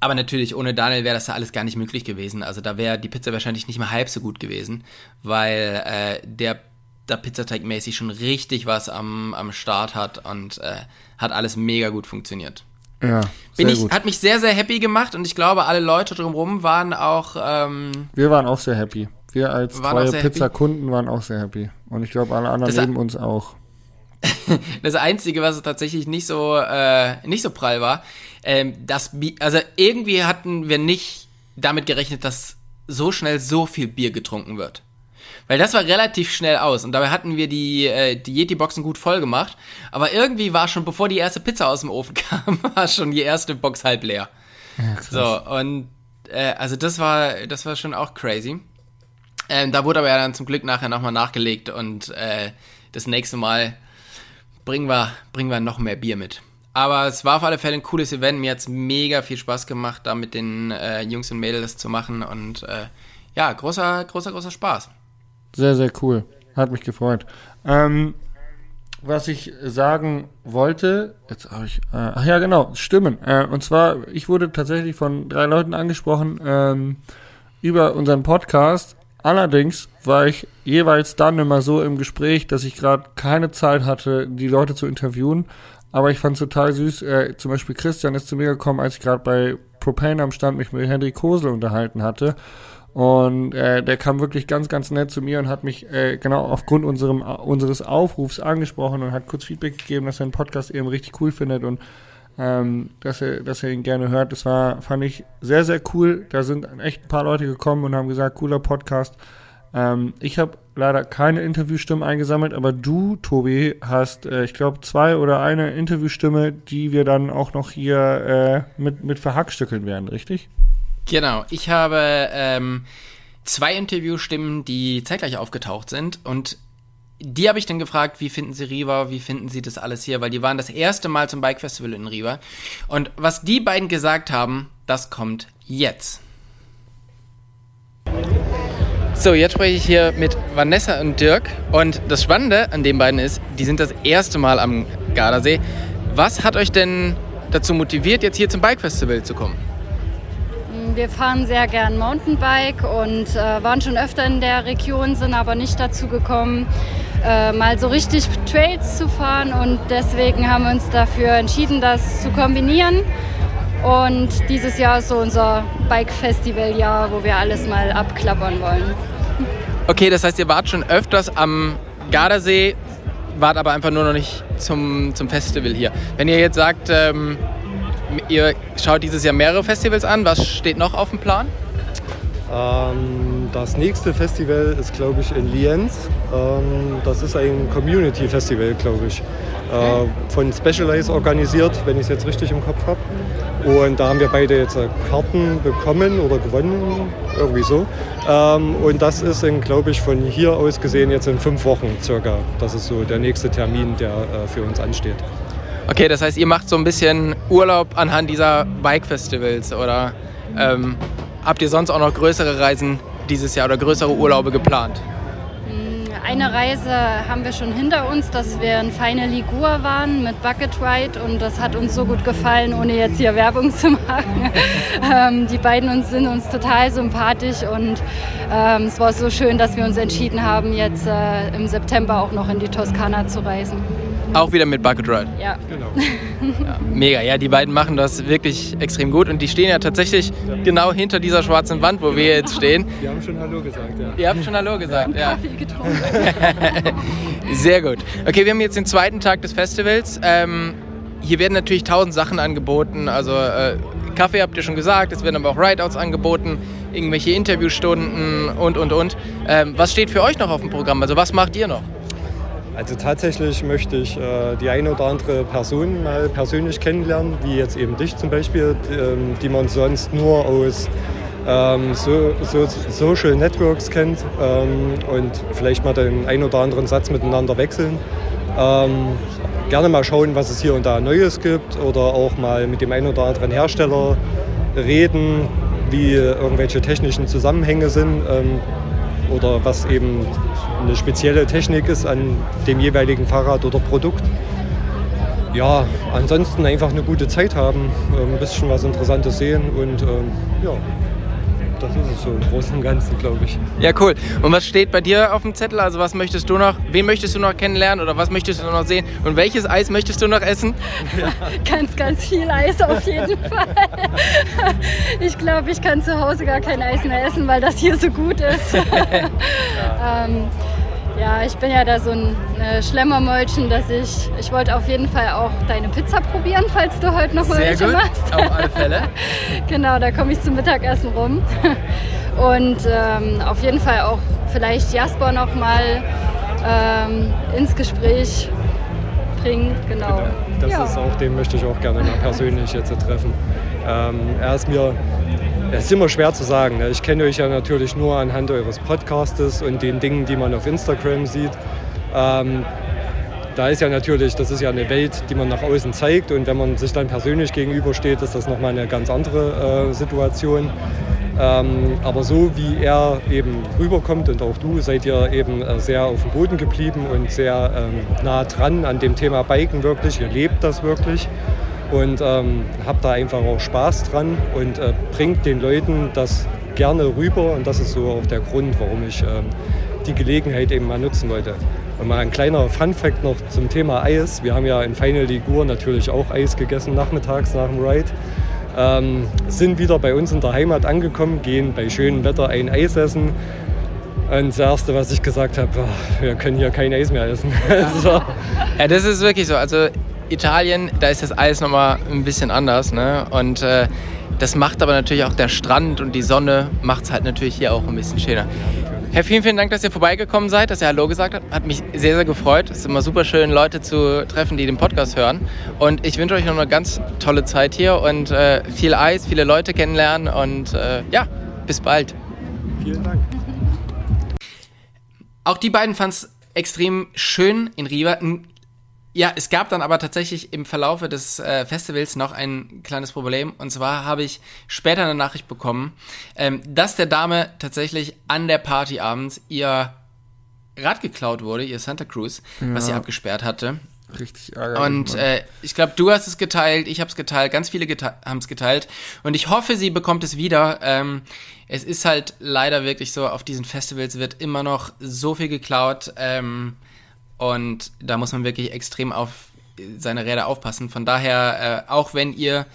aber natürlich, ohne Daniel wäre das da alles gar nicht möglich gewesen. Also da wäre die Pizza wahrscheinlich nicht mal halb so gut gewesen, weil äh, der da Pizzateigmäßig schon richtig was am, am Start hat und äh, hat alles mega gut funktioniert. Ja, Bin ich, gut. hat mich sehr, sehr happy gemacht und ich glaube, alle Leute drumherum waren auch, ähm, Wir waren auch sehr happy. Wir als treue? Pizzakunden waren auch sehr happy. Und ich glaube, alle anderen Das- neben uns auch. das Einzige, was tatsächlich nicht so, äh, nicht so prall war, ähm, das, also irgendwie hatten wir nicht damit gerechnet, dass so schnell so viel Bier getrunken wird. Weil das war relativ schnell aus und dabei hatten wir die, äh, die Yeti-Boxen gut voll gemacht. Aber irgendwie war schon, bevor die erste Pizza aus dem Ofen kam, war schon die erste Box halb leer. Ja, so, und äh, also das war, das war schon auch crazy. Ähm, da wurde aber ja dann zum Glück nachher nochmal nachgelegt und äh, das nächste Mal bringen wir, bringen wir noch mehr Bier mit. Aber es war auf alle Fälle ein cooles Event. Mir hat es mega viel Spaß gemacht, da mit den äh, Jungs und Mädels zu machen. Und äh, ja, großer, großer, großer Spaß. Sehr, sehr cool. Hat mich gefreut. Ähm, was ich sagen wollte, jetzt habe ich, äh, ach ja, genau, Stimmen. Äh, und zwar, ich wurde tatsächlich von drei Leuten angesprochen ähm, über unseren Podcast. Allerdings war ich jeweils dann immer so im Gespräch, dass ich gerade keine Zeit hatte, die Leute zu interviewen. Aber ich fand es total süß. Äh, zum Beispiel Christian ist zu mir gekommen, als ich gerade bei Propane am Stand mich mit Henry Kosel unterhalten hatte. Und äh, der kam wirklich ganz, ganz nett zu mir und hat mich äh, genau aufgrund unserem, unseres Aufrufs angesprochen und hat kurz Feedback gegeben, dass er den Podcast eben richtig cool findet und ähm, dass, er, dass er ihn gerne hört. Das war, fand ich sehr, sehr cool. Da sind echt ein paar Leute gekommen und haben gesagt, cooler Podcast. Ähm, ich habe leider keine Interviewstimmen eingesammelt, aber du, Tobi, hast, äh, ich glaube, zwei oder eine Interviewstimme, die wir dann auch noch hier äh, mit, mit verhackstückeln werden, richtig? Genau, ich habe ähm, zwei Interviewstimmen, die zeitgleich aufgetaucht sind und die habe ich dann gefragt, wie finden Sie Riva, wie finden Sie das alles hier, weil die waren das erste Mal zum Bike Festival in Riva und was die beiden gesagt haben, das kommt jetzt. So, jetzt spreche ich hier mit Vanessa und Dirk und das Spannende an den beiden ist, die sind das erste Mal am Gardasee. Was hat euch denn dazu motiviert, jetzt hier zum Bike Festival zu kommen? Wir fahren sehr gern Mountainbike und äh, waren schon öfter in der Region, sind aber nicht dazu gekommen, äh, mal so richtig Trails zu fahren. Und deswegen haben wir uns dafür entschieden, das zu kombinieren. Und dieses Jahr ist so unser Bike-Festival-Jahr, wo wir alles mal abklappern wollen. Okay, das heißt, ihr wart schon öfters am Gardasee, wart aber einfach nur noch nicht zum, zum Festival hier. Wenn ihr jetzt sagt, ähm, Ihr schaut dieses Jahr mehrere Festivals an. Was steht noch auf dem Plan? Ähm, das nächste Festival ist, glaube ich, in Lienz. Ähm, das ist ein Community Festival, glaube ich. Äh, von Specialize organisiert, wenn ich es jetzt richtig im Kopf habe. Und da haben wir beide jetzt Karten bekommen oder gewonnen, irgendwie so. Ähm, und das ist, glaube ich, von hier aus gesehen jetzt in fünf Wochen circa. Das ist so der nächste Termin, der äh, für uns ansteht. Okay, das heißt, ihr macht so ein bisschen Urlaub anhand dieser Bike-Festivals oder ähm, habt ihr sonst auch noch größere Reisen dieses Jahr oder größere Urlaube geplant? Mm, eine Reise haben wir schon hinter uns, dass wir in Feine Ligur waren mit Bucket Ride und das hat uns so gut gefallen, ohne jetzt hier Werbung zu machen. ähm, die beiden uns sind uns total sympathisch und ähm, es war so schön, dass wir uns entschieden haben, jetzt äh, im September auch noch in die Toskana zu reisen. Auch wieder mit Bucket Ride. Ja. Genau. Ja, mega, ja, die beiden machen das wirklich extrem gut und die stehen ja tatsächlich ja. genau hinter dieser schwarzen Wand, wo wir jetzt stehen. Die haben schon Hallo gesagt, ja. Ihr habt schon Hallo gesagt, ja. Kaffee getrunken. Sehr gut. Okay, wir haben jetzt den zweiten Tag des Festivals. Ähm, hier werden natürlich tausend Sachen angeboten, also äh, Kaffee habt ihr schon gesagt, es werden aber auch Rideouts angeboten, irgendwelche Interviewstunden und, und, und. Ähm, was steht für euch noch auf dem Programm? Also was macht ihr noch? Also tatsächlich möchte ich äh, die eine oder andere Person mal persönlich kennenlernen, wie jetzt eben dich zum Beispiel, die, ähm, die man sonst nur aus ähm, so, so, Social Networks kennt ähm, und vielleicht mal den einen oder anderen Satz miteinander wechseln. Ähm, gerne mal schauen, was es hier und da Neues gibt oder auch mal mit dem einen oder anderen Hersteller reden, wie irgendwelche technischen Zusammenhänge sind ähm, oder was eben eine spezielle Technik ist an dem jeweiligen Fahrrad oder Produkt. Ja, ansonsten einfach eine gute Zeit haben, ein bisschen was Interessantes sehen und ähm, ja, das ist es so im Großen und Ganzen, glaube ich. Ja, cool. Und was steht bei dir auf dem Zettel? Also was möchtest du noch, wen möchtest du noch kennenlernen oder was möchtest du noch sehen? Und welches Eis möchtest du noch essen? Ja. ganz, ganz viel Eis auf jeden Fall. Ich glaube, ich kann zu Hause gar kein Eis mehr essen, weil das hier so gut ist. ja. ähm, ja, ich bin ja da so ein äh, Schlemmermäulchen, dass ich, ich wollte auf jeden Fall auch deine Pizza probieren, falls du heute noch mal welche machst. Auf alle Fälle. genau, da komme ich zum Mittagessen rum. und ähm, auf jeden Fall auch vielleicht Jasper nochmal ähm, ins Gespräch bringen. Genau. genau. Das ja. ist auch, den möchte ich auch gerne mal persönlich jetzt treffen. Ähm, er ist mir es ist immer schwer zu sagen. Ne? Ich kenne euch ja natürlich nur anhand eures Podcastes und den Dingen, die man auf Instagram sieht. Ähm, da ist ja natürlich, das ist ja eine Welt, die man nach außen zeigt und wenn man sich dann persönlich gegenübersteht, ist das nochmal eine ganz andere äh, Situation. Ähm, aber so wie er eben rüberkommt und auch du, seid ihr eben äh, sehr auf dem Boden geblieben und sehr ähm, nah dran an dem Thema Biken wirklich. Ihr lebt das wirklich und ähm, habt da einfach auch Spaß dran und äh, bringt den Leuten das gerne rüber und das ist so auch der Grund, warum ich ähm, die Gelegenheit eben mal nutzen wollte. Und mal ein kleiner Fun-Fact noch zum Thema Eis. Wir haben ja in Final Ligur natürlich auch Eis gegessen nachmittags nach dem Ride. Ähm, sind wieder bei uns in der Heimat angekommen, gehen bei schönem Wetter ein Eis essen. Und das Erste, was ich gesagt habe, oh, wir können hier kein Eis mehr essen. so. Ja, das ist wirklich so. Also Italien, da ist das Eis nochmal ein bisschen anders. Ne? Und äh, das macht aber natürlich auch der Strand und die Sonne macht es halt natürlich hier auch ein bisschen schöner. Herr, vielen, vielen Dank, dass ihr vorbeigekommen seid, dass ihr Hallo gesagt habt. Hat mich sehr, sehr gefreut. Es ist immer super schön, Leute zu treffen, die den Podcast hören. Und ich wünsche euch noch eine ganz tolle Zeit hier und äh, viel Eis, viele Leute kennenlernen und äh, ja, bis bald. Vielen Dank. Auch die beiden fanden es extrem schön in Riva. Ein ja, es gab dann aber tatsächlich im Verlaufe des äh, Festivals noch ein kleines Problem. Und zwar habe ich später eine Nachricht bekommen, ähm, dass der Dame tatsächlich an der Party abends ihr Rad geklaut wurde, ihr Santa Cruz, ja. was sie abgesperrt hatte. Richtig ärgerlich. Und äh, ich glaube, du hast es geteilt, ich habe es geteilt, ganz viele gete haben es geteilt. Und ich hoffe, sie bekommt es wieder. Ähm, es ist halt leider wirklich so, auf diesen Festivals wird immer noch so viel geklaut. Ähm, und da muss man wirklich extrem auf seine Räder aufpassen. Von daher, äh, auch wenn ihr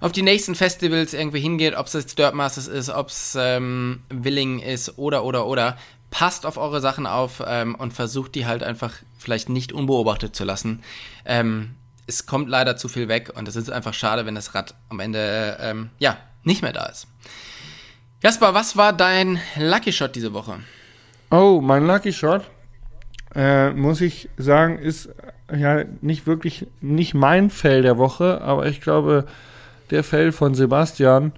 auf die nächsten Festivals irgendwie hingeht, ob es jetzt Dirt Masters ist, ob es ähm, Willing ist oder, oder, oder, passt auf eure Sachen auf ähm, und versucht die halt einfach vielleicht nicht unbeobachtet zu lassen. Ähm, es kommt leider zu viel weg und es ist einfach schade, wenn das Rad am Ende, ähm, ja, nicht mehr da ist. Jasper, was war dein Lucky Shot diese Woche? Oh, mein Lucky Shot? Äh, muss ich sagen, ist ja nicht wirklich nicht mein Fell der Woche, aber ich glaube der Fell von Sebastian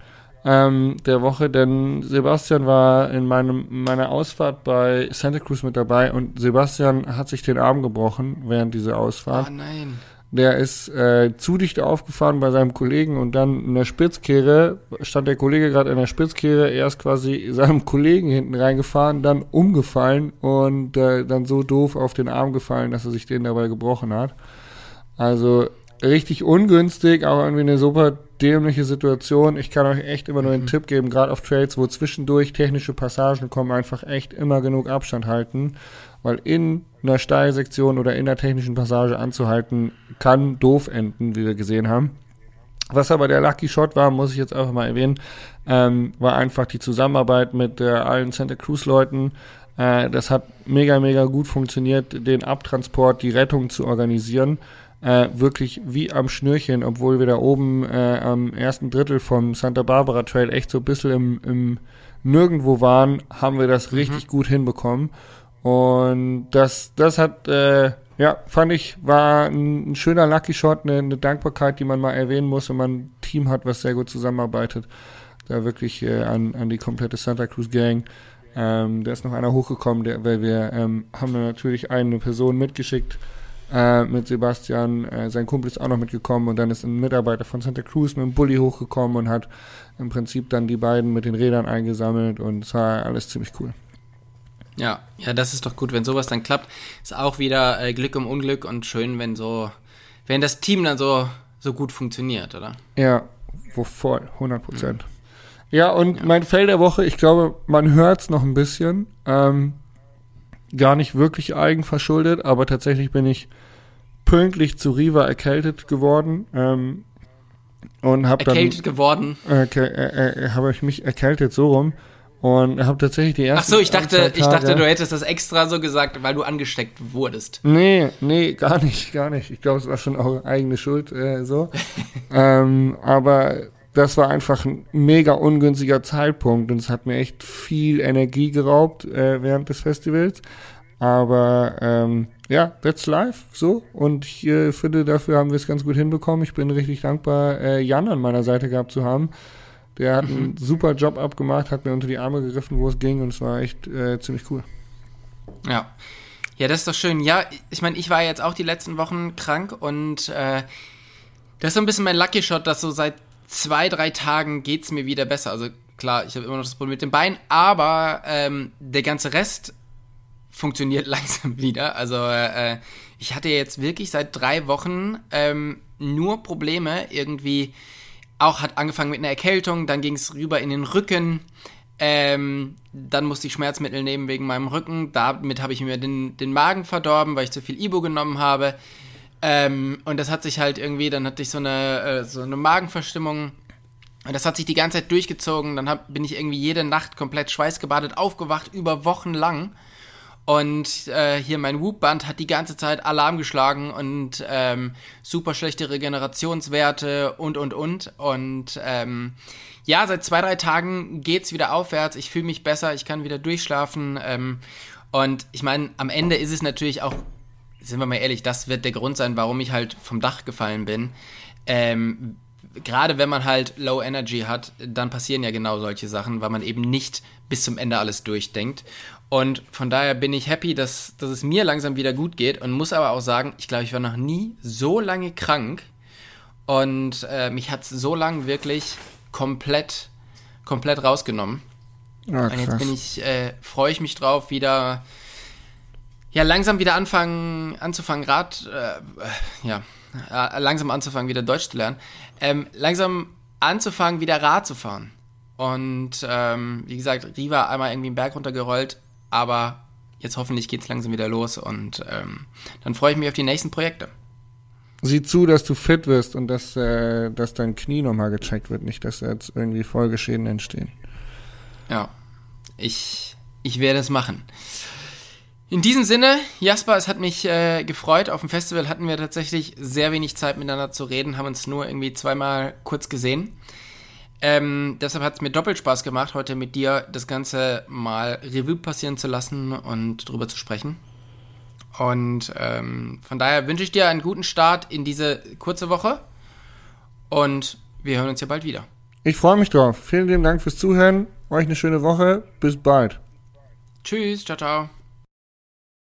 ähm, der Woche, denn Sebastian war in meinem meiner Ausfahrt bei Santa Cruz mit dabei und Sebastian hat sich den Arm gebrochen während dieser Ausfahrt. Oh nein. Der ist äh, zu dicht aufgefahren bei seinem Kollegen und dann in der Spitzkehre stand der Kollege gerade in der Spitzkehre, er ist quasi seinem Kollegen hinten reingefahren, dann umgefallen und äh, dann so doof auf den Arm gefallen, dass er sich den dabei gebrochen hat. Also richtig ungünstig, auch irgendwie eine super dämliche Situation. Ich kann euch echt immer nur einen mhm. Tipp geben, gerade auf Trails, wo zwischendurch technische Passagen kommen, einfach echt immer genug Abstand halten weil in einer Steilsektion oder in der technischen Passage anzuhalten, kann doof enden, wie wir gesehen haben. Was aber der Lucky Shot war, muss ich jetzt einfach mal erwähnen, ähm, war einfach die Zusammenarbeit mit äh, allen Santa Cruz Leuten. Äh, das hat mega, mega gut funktioniert, den Abtransport, die Rettung zu organisieren. Äh, wirklich wie am Schnürchen, obwohl wir da oben äh, am ersten Drittel vom Santa Barbara Trail echt so ein bisschen im, im Nirgendwo waren, haben wir das mhm. richtig gut hinbekommen. Und das, das hat, äh, ja, fand ich, war ein, ein schöner Lucky Shot, eine, eine, Dankbarkeit, die man mal erwähnen muss, wenn man ein Team hat, was sehr gut zusammenarbeitet. Da wirklich äh, an, an die komplette Santa Cruz Gang. Ähm, da ist noch einer hochgekommen, der, weil wir ähm, haben natürlich eine Person mitgeschickt äh, mit Sebastian. Äh, sein Kumpel ist auch noch mitgekommen und dann ist ein Mitarbeiter von Santa Cruz mit einem Bulli hochgekommen und hat im Prinzip dann die beiden mit den Rädern eingesammelt und es war alles ziemlich cool. Ja, ja, das ist doch gut, wenn sowas dann klappt. Ist auch wieder äh, Glück um Unglück und schön, wenn so, wenn das Team dann so, so gut funktioniert, oder? Ja, wo voll, 100 Prozent. Mhm. Ja, und ja. mein Fell der Woche, ich glaube, man hört es noch ein bisschen. Ähm, gar nicht wirklich eigenverschuldet, aber tatsächlich bin ich pünktlich zu Riva erkältet geworden. Ähm, und habe dann erkältet geworden. Äh, äh, äh, habe ich mich erkältet so rum und habe tatsächlich die ersten Ach so, ich dachte, ich dachte, du hättest das extra so gesagt, weil du angesteckt wurdest. Nee, nee, gar nicht, gar nicht. Ich glaube, es war schon auch eigene Schuld äh, so. ähm, aber das war einfach ein mega ungünstiger Zeitpunkt und es hat mir echt viel Energie geraubt äh, während des Festivals. Aber ähm, ja, that's life, so. Und ich äh, finde, dafür haben wir es ganz gut hinbekommen. Ich bin richtig dankbar, äh, Jan an meiner Seite gehabt zu haben. Der hat einen super Job abgemacht, hat mir unter die Arme gegriffen, wo es ging und es war echt äh, ziemlich cool. Ja. Ja, das ist doch schön. Ja, ich meine, ich war jetzt auch die letzten Wochen krank und äh, das ist so ein bisschen mein Lucky Shot, dass so seit zwei, drei Tagen geht's mir wieder besser. Also klar, ich habe immer noch das Problem mit dem Bein, aber ähm, der ganze Rest funktioniert langsam wieder. Also äh, ich hatte jetzt wirklich seit drei Wochen ähm, nur Probleme. Irgendwie auch hat angefangen mit einer Erkältung, dann ging es rüber in den Rücken. Ähm, dann musste ich Schmerzmittel nehmen wegen meinem Rücken. Damit habe ich mir den, den Magen verdorben, weil ich zu viel Ibo genommen habe. Ähm, und das hat sich halt irgendwie, dann hatte ich so eine, äh, so eine Magenverstimmung. Und das hat sich die ganze Zeit durchgezogen. Dann hab, bin ich irgendwie jede Nacht komplett schweißgebadet aufgewacht, über Wochen lang. Und äh, hier mein Whoop-Band hat die ganze Zeit Alarm geschlagen und ähm, super schlechte Regenerationswerte und, und, und. Und ähm, ja, seit zwei, drei Tagen geht's wieder aufwärts. Ich fühle mich besser, ich kann wieder durchschlafen. Ähm, und ich meine, am Ende ist es natürlich auch, sind wir mal ehrlich, das wird der Grund sein, warum ich halt vom Dach gefallen bin. Ähm, gerade wenn man halt Low Energy hat, dann passieren ja genau solche Sachen, weil man eben nicht bis zum Ende alles durchdenkt. Und von daher bin ich happy, dass, dass es mir langsam wieder gut geht und muss aber auch sagen, ich glaube, ich war noch nie so lange krank und äh, mich hat es so lange wirklich komplett, komplett rausgenommen. Ah, und jetzt bin ich, äh, freue ich mich drauf, wieder, ja, langsam wieder anfangen, anzufangen, Rad, äh, ja, äh, langsam anzufangen, wieder Deutsch zu lernen, ähm, langsam anzufangen, wieder Rad zu fahren. Und ähm, wie gesagt, Riva einmal irgendwie einen Berg runtergerollt, aber jetzt hoffentlich geht es langsam wieder los und ähm, dann freue ich mich auf die nächsten Projekte. Sieh zu, dass du fit wirst und dass, äh, dass dein Knie nochmal gecheckt wird, nicht, dass jetzt irgendwie Folgeschäden entstehen. Ja, ich, ich werde es machen. In diesem Sinne, Jasper, es hat mich äh, gefreut. Auf dem Festival hatten wir tatsächlich sehr wenig Zeit miteinander zu reden, haben uns nur irgendwie zweimal kurz gesehen. Ähm, deshalb hat es mir doppelt Spaß gemacht, heute mit dir das Ganze mal Revue passieren zu lassen und drüber zu sprechen. Und ähm, von daher wünsche ich dir einen guten Start in diese kurze Woche und wir hören uns ja bald wieder. Ich freue mich drauf. Vielen lieben Dank fürs Zuhören. Euch eine schöne Woche. Bis bald. Tschüss. Ciao, ciao.